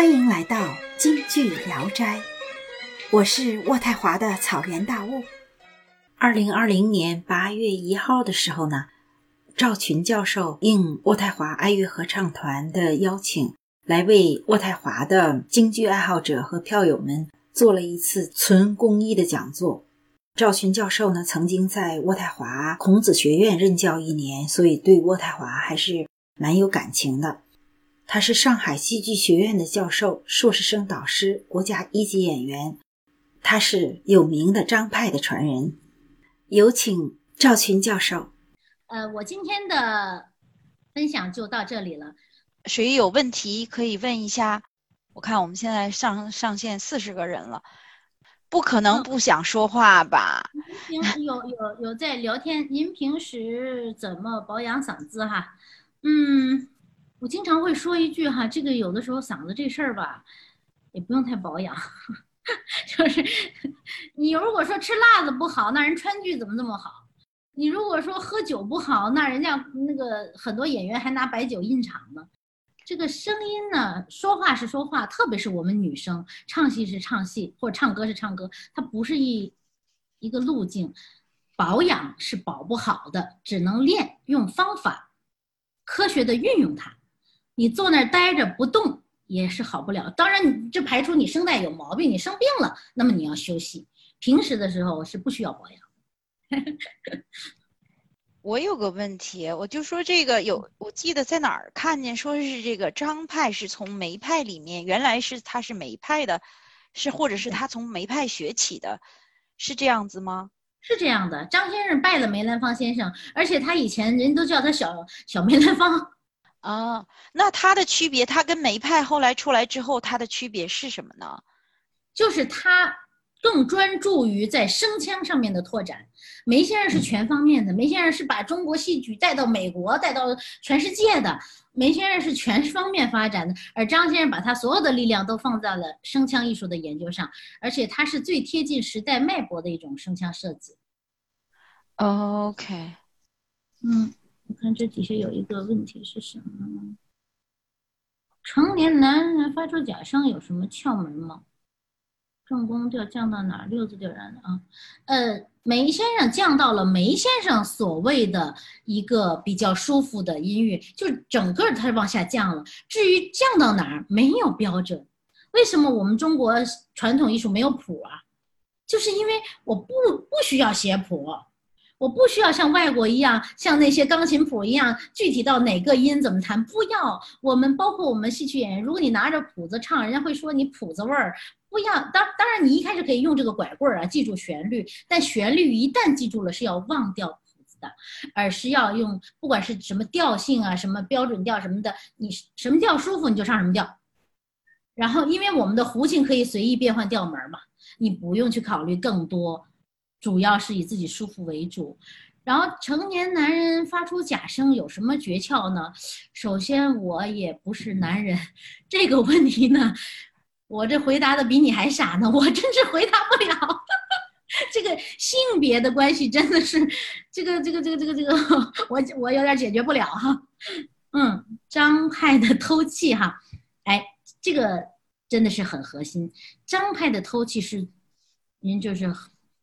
欢迎来到京剧聊斋，我是渥太华的草原大雾。二零二零年八月一号的时候呢，赵群教授应渥太华爱乐合唱团的邀请，来为渥太华的京剧爱好者和票友们做了一次纯公益的讲座。赵群教授呢，曾经在渥太华孔子学院任教一年，所以对渥太华还是蛮有感情的。他是上海戏剧学院的教授、硕士生导师、国家一级演员，他是有名的张派的传人。有请赵群教授。呃，我今天的分享就到这里了。谁有问题可以问一下？我看我们现在上上线四十个人了，不可能不想说话吧？平时有有有在聊天。您平时怎么保养嗓子哈？嗯。我经常会说一句哈，这个有的时候嗓子这事儿吧，也不用太保养，就是你如果说吃辣子不好，那人川剧怎么那么好？你如果说喝酒不好，那人家那个很多演员还拿白酒印场呢。这个声音呢，说话是说话，特别是我们女生唱戏是唱戏，或者唱歌是唱歌，它不是一一个路径，保养是保不好的，只能练，用方法，科学的运用它。你坐那儿待着不动也是好不了。当然，你这排除你声带有毛病，你生病了，那么你要休息。平时的时候是不需要保养。我有个问题，我就说这个有，我记得在哪儿看见说是这个张派是从梅派里面，原来是他是梅派的，是或者是他从梅派学起的，是这样子吗？是这样的，张先生拜了梅兰芳先生，而且他以前人都叫他小小梅兰芳。啊，那它的区别，它跟梅派后来出来之后，它的区别是什么呢？就是他更专注于在声腔上面的拓展。梅先生是全方面的，梅先生是把中国戏曲带到美国，带到全世界的。梅先生是全方面发展的，而张先生把他所有的力量都放在了声腔艺术的研究上，而且他是最贴近时代脉搏的一种声腔设计。OK，嗯。我看这底下有一个问题是什么呢？成年男人发出假声有什么窍门吗？正宫调降到哪儿？六字调然的啊？呃，梅先生降到了梅先生所谓的一个比较舒服的音域，就整个它往下降了。至于降到哪儿，没有标准。为什么我们中国传统艺术没有谱啊？就是因为我不不需要写谱。我不需要像外国一样，像那些钢琴谱一样，具体到哪个音怎么弹。不要，我们包括我们戏曲演员，如果你拿着谱子唱，人家会说你谱子味儿。不要，当当然你一开始可以用这个拐棍儿啊，记住旋律。但旋律一旦记住了，是要忘掉谱子的，而是要用不管是什么调性啊，什么标准调什么的，你什么调舒服你就唱什么调。然后，因为我们的胡琴可以随意变换调门嘛，你不用去考虑更多。主要是以自己舒服为主，然后成年男人发出假声有什么诀窍呢？首先，我也不是男人，这个问题呢，我这回答的比你还傻呢，我真是回答不了。这个性别的关系真的是，这个这个这个这个这个，我我有点解决不了哈。嗯，张派的偷气哈，哎，这个真的是很核心。张派的偷气是，您就是。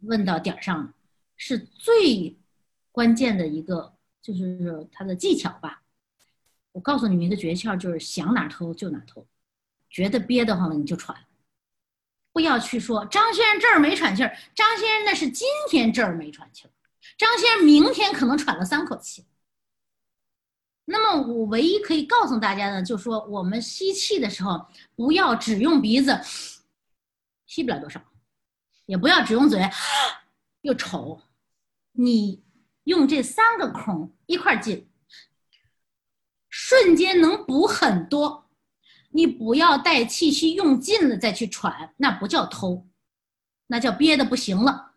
问到点儿上了，是最关键的一个，就是他的技巧吧。我告诉你们一个诀窍，就是想哪偷就哪偷，觉得憋得慌了你就喘，不要去说张先生这儿没喘气儿，张先生那是今天这儿没喘气儿，张先生明天可能喘了三口气。那么我唯一可以告诉大家的，就说我们吸气的时候，不要只用鼻子，吸不了多少。也不要只用嘴，又丑。你用这三个孔一块进，瞬间能补很多。你不要带气息用尽了再去喘，那不叫偷，那叫憋的不行了。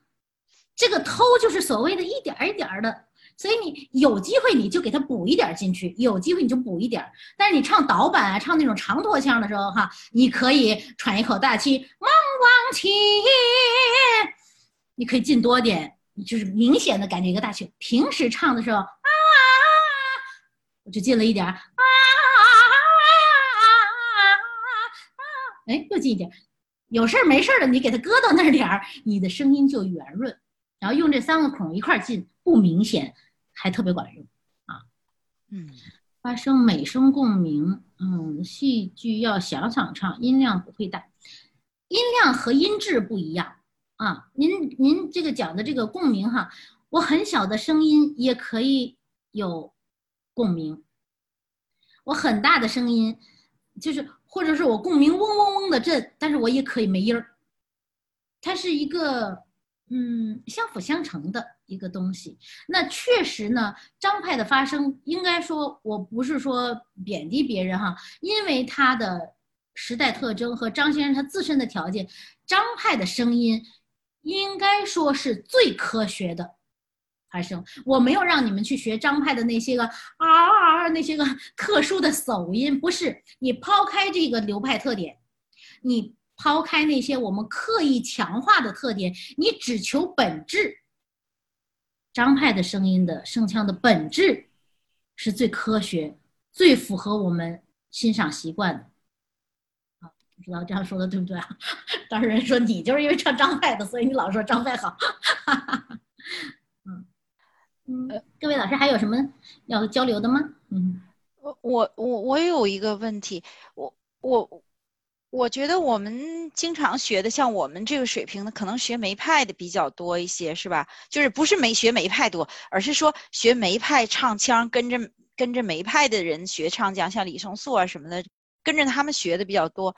这个偷就是所谓的一点一点的。所以你有机会你就给他补一点进去，有机会你就补一点。但是你唱导板啊，唱那种长拖腔的时候哈，你可以喘一口大气，汪往前，你可以进多点，就是明显的感觉一个大气。平时唱的时候啊，我就进了一点啊啊啊啊啊哎，又进一点。有事儿没事儿的，你给它搁到那点儿，你的声音就圆润。然后用这三个孔一块儿进，不明显，还特别管用啊。嗯，发声美声共鸣，嗯，戏剧要小嗓唱，音量不会大，音量和音质不一样啊。您您这个讲的这个共鸣哈，我很小的声音也可以有共鸣，我很大的声音就是或者是我共鸣嗡嗡嗡的震，但是我也可以没音儿。它是一个嗯相辅相成的一个东西。那确实呢，张派的发声应该说我不是说贬低别人哈，因为他的时代特征和张先生他自身的条件，张派的声音应该说是最科学的。发声，我没有让你们去学张派的那些个啊啊啊那些个特殊的嗓音，不是。你抛开这个流派特点，你抛开那些我们刻意强化的特点，你只求本质。张派的声音的声腔的本质是最科学、最符合我们欣赏习惯的。知道这样说的对不对啊？当时人说你就是因为唱张派的，所以你老说张派好。嗯 嗯，各位老师还有什么要交流的吗？嗯，我我我我有一个问题，我我我觉得我们经常学的，像我们这个水平的，可能学梅派的比较多一些，是吧？就是不是没学梅派多，而是说学梅派唱腔，跟着跟着梅派的人学唱腔，像李松素啊什么的，跟着他们学的比较多。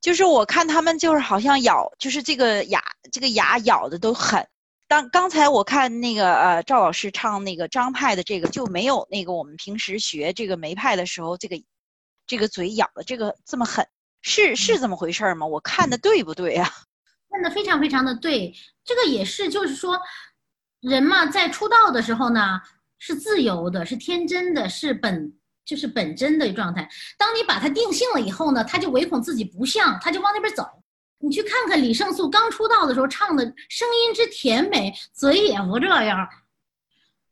就是我看他们就是好像咬，就是这个牙这个牙咬的都狠。当刚才我看那个呃赵老师唱那个张派的这个就没有那个我们平时学这个梅派的时候这个这个嘴咬的这个这么狠，是是这么回事吗？我看的对不对呀？看的非常非常的对，这个也是就是说，人嘛在出道的时候呢是自由的，是天真的，是本就是本真的状态。当你把它定性了以后呢，他就唯恐自己不像，他就往那边走。你去看看李胜素刚出道的时候唱的声音之甜美，嘴也不这样，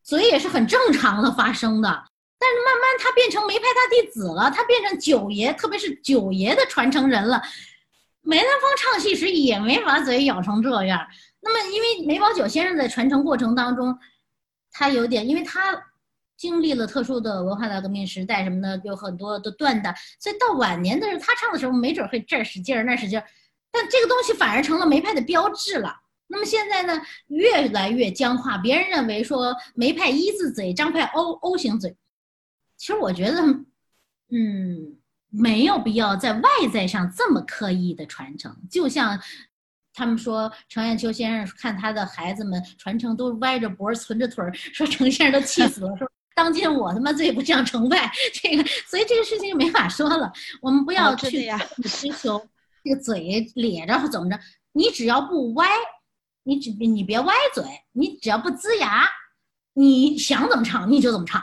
嘴也是很正常的发声的。但是慢慢他变成梅派大弟子了，他变成九爷，特别是九爷的传承人了。梅兰芳唱戏时也没把嘴咬成这样。那么因为梅葆玖先生在传承过程当中，他有点，因为他经历了特殊的文化大革命时代什么的，有很多的断代，所以到晚年的时候他唱的时候，没准会这儿使劲儿那使劲儿。但这个东西反而成了梅派的标志了。那么现在呢，越来越僵化。别人认为说梅派一字嘴，张派 O O 型嘴。其实我觉得，嗯，没有必要在外在上这么刻意的传承。就像他们说，程砚秋先生看他的孩子们传承都歪着脖、存着腿儿，说程先生都气死了，说当今我他妈最不像崇拜。这个，所以这个事情就没法说了。我们不要去追求。这个嘴咧着或怎么着，你只要不歪，你只你别歪嘴，你只要不呲牙，你想怎么唱你就怎么唱。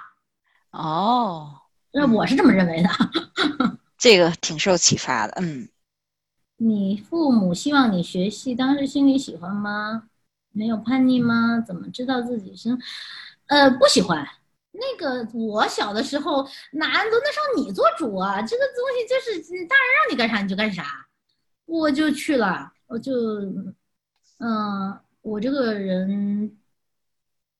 哦，那我是这么认为的。这个挺受启发的，嗯。你父母希望你学戏，当时心里喜欢吗？没有叛逆吗？怎么知道自己是？呃，不喜欢。那个我小的时候哪轮得上你做主啊？这个东西就是大人让你干啥你就干啥。我就去了，我就，嗯，我这个人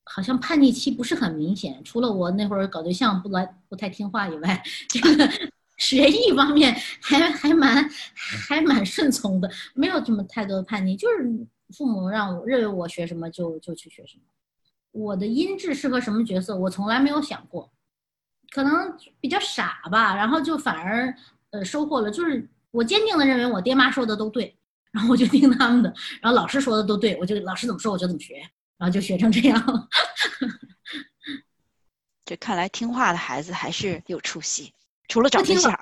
好像叛逆期不是很明显，除了我那会儿搞对象不来不太听话以外，这个 学艺方面还还蛮还蛮顺从的，没有这么太多的叛逆，就是父母让我认为我学什么就就去学什么。我的音质适合什么角色，我从来没有想过，可能比较傻吧，然后就反而呃收获了，就是。我坚定的认为我爹妈说的都对，然后我就听他们的，然后老师说的都对，我就老师怎么说我就怎么学，然后就学成这样。这看来听话的孩子还是有出息，除了找对象。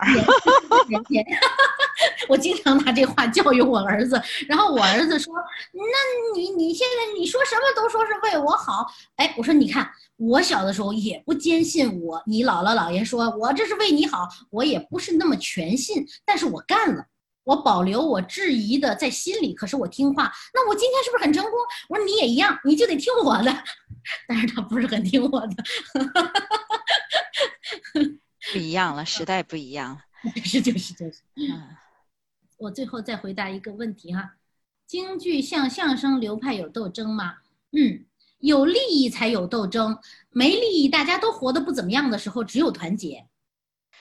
我经常拿这话教育我儿子，然后我儿子说：“那你你现在你说什么都说是为我好。”哎，我说你看，我小的时候也不坚信我，你姥姥姥爷说我这是为你好，我也不是那么全信，但是我干了，我保留我质疑的在心里，可是我听话，那我今天是不是很成功？我说你也一样，你就得听我的，但是他不是很听我的，不一样了，时代不一样了，是就是就是，嗯。我最后再回答一个问题哈，京剧像相声流派有斗争吗？嗯，有利益才有斗争，没利益大家都活得不怎么样的时候，只有团结。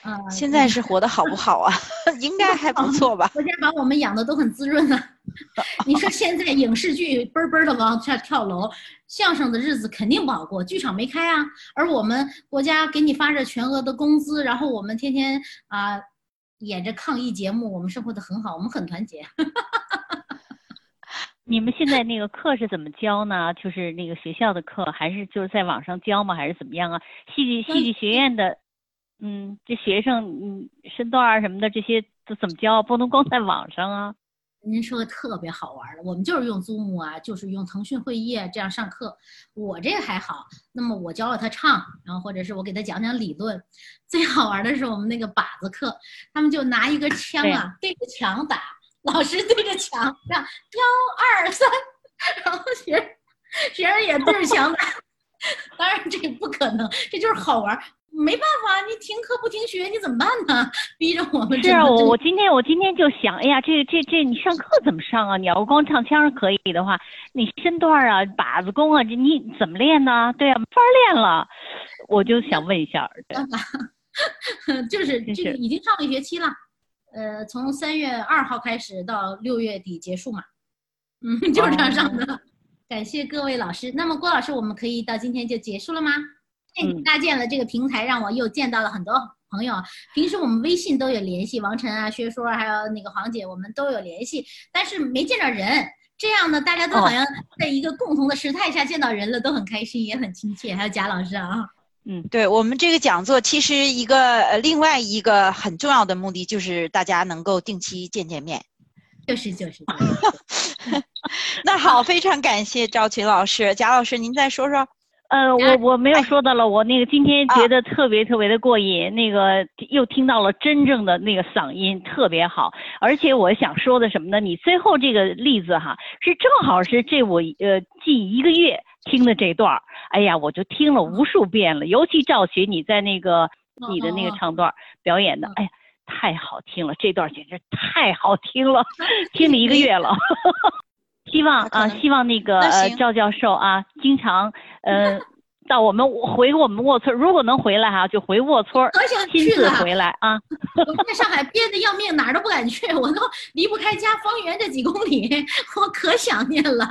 啊，现在是活得好不好啊？应该还不错吧？国家把我们养的都很滋润啊。你说现在影视剧嘣嘣的往下跳楼，相声的日子肯定不好过，剧场没开啊。而我们国家给你发着全额的工资，然后我们天天啊演着抗疫节目，我们生活的很好，我们很团结。你们现在那个课是怎么教呢？就是那个学校的课，还是就是在网上教吗？还是怎么样啊？戏剧戏剧学院的。嗯，这学生嗯身段啊什么的这些都怎么教？不能光在网上啊。您说的特别好玩的，我们就是用 Zoom 啊，就是用腾讯会议啊这样上课。我这个还好，那么我教了他唱，然后或者是我给他讲讲理论。最好玩的是我们那个靶子课，他们就拿一个枪啊对着墙打，老师对着墙这样幺二三，然后学学生也对着墙打。当然这个不可能，这就是好玩。没办法，你停课不停学，你怎么办呢？逼着我们。是啊，我我今天我今天就想，哎呀，这这这你上课怎么上啊？你要光唱腔可以的话，你身段啊、把子功啊，你怎么练呢？对啊，没法练了。我就想问一下。就是这个已经上了一学期了，呃，从三月二号开始到六月底结束嘛。嗯，就是这样上的。感谢各位老师。那么郭老师，我们可以到今天就结束了吗？搭建了这个平台，让我又见到了很多朋友。平时我们微信都有联系，王晨啊、薛说还有那个黄姐，我们都有联系，但是没见着人。这样呢，大家都好像在一个共同的时态下见到人了，都很开心，也很亲切。还有贾老师啊，嗯，对我们这个讲座，其实一个呃另外一个很重要的目的就是大家能够定期见见面。就是就是。那好，非常感谢赵群老师、贾老师，您再说说。呃，我我没有说的了，我那个今天觉得特别特别的过瘾，那个又听到了真正的那个嗓音，特别好。而且我想说的什么呢？你最后这个例子哈，是正好是这我呃近一个月听的这段儿，哎呀，我就听了无数遍了。尤其赵群你在那个你的那个唱段表演的，哎呀，太好听了，这段简直太好听了，听了一个月了。希望啊，希望那个呃赵教授啊，经常呃 到我们回我们沃村，如果能回来哈，就回沃村，亲自回来啊。我在上海憋得要命，哪儿都不敢去，我都离不开家方圆这几公里，我可想念了。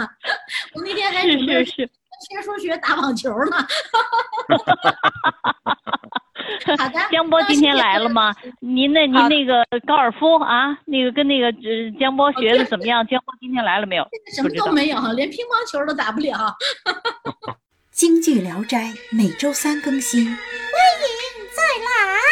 我那天还是是是学数学、打网球呢。好的，江波今天来了吗？您那您那个高尔夫啊，那个跟那个呃江波学的怎么样？江波今天来了没有？现在什么都没有，连乒乓球都打不了。京剧《聊斋》每周三更新，欢迎再来。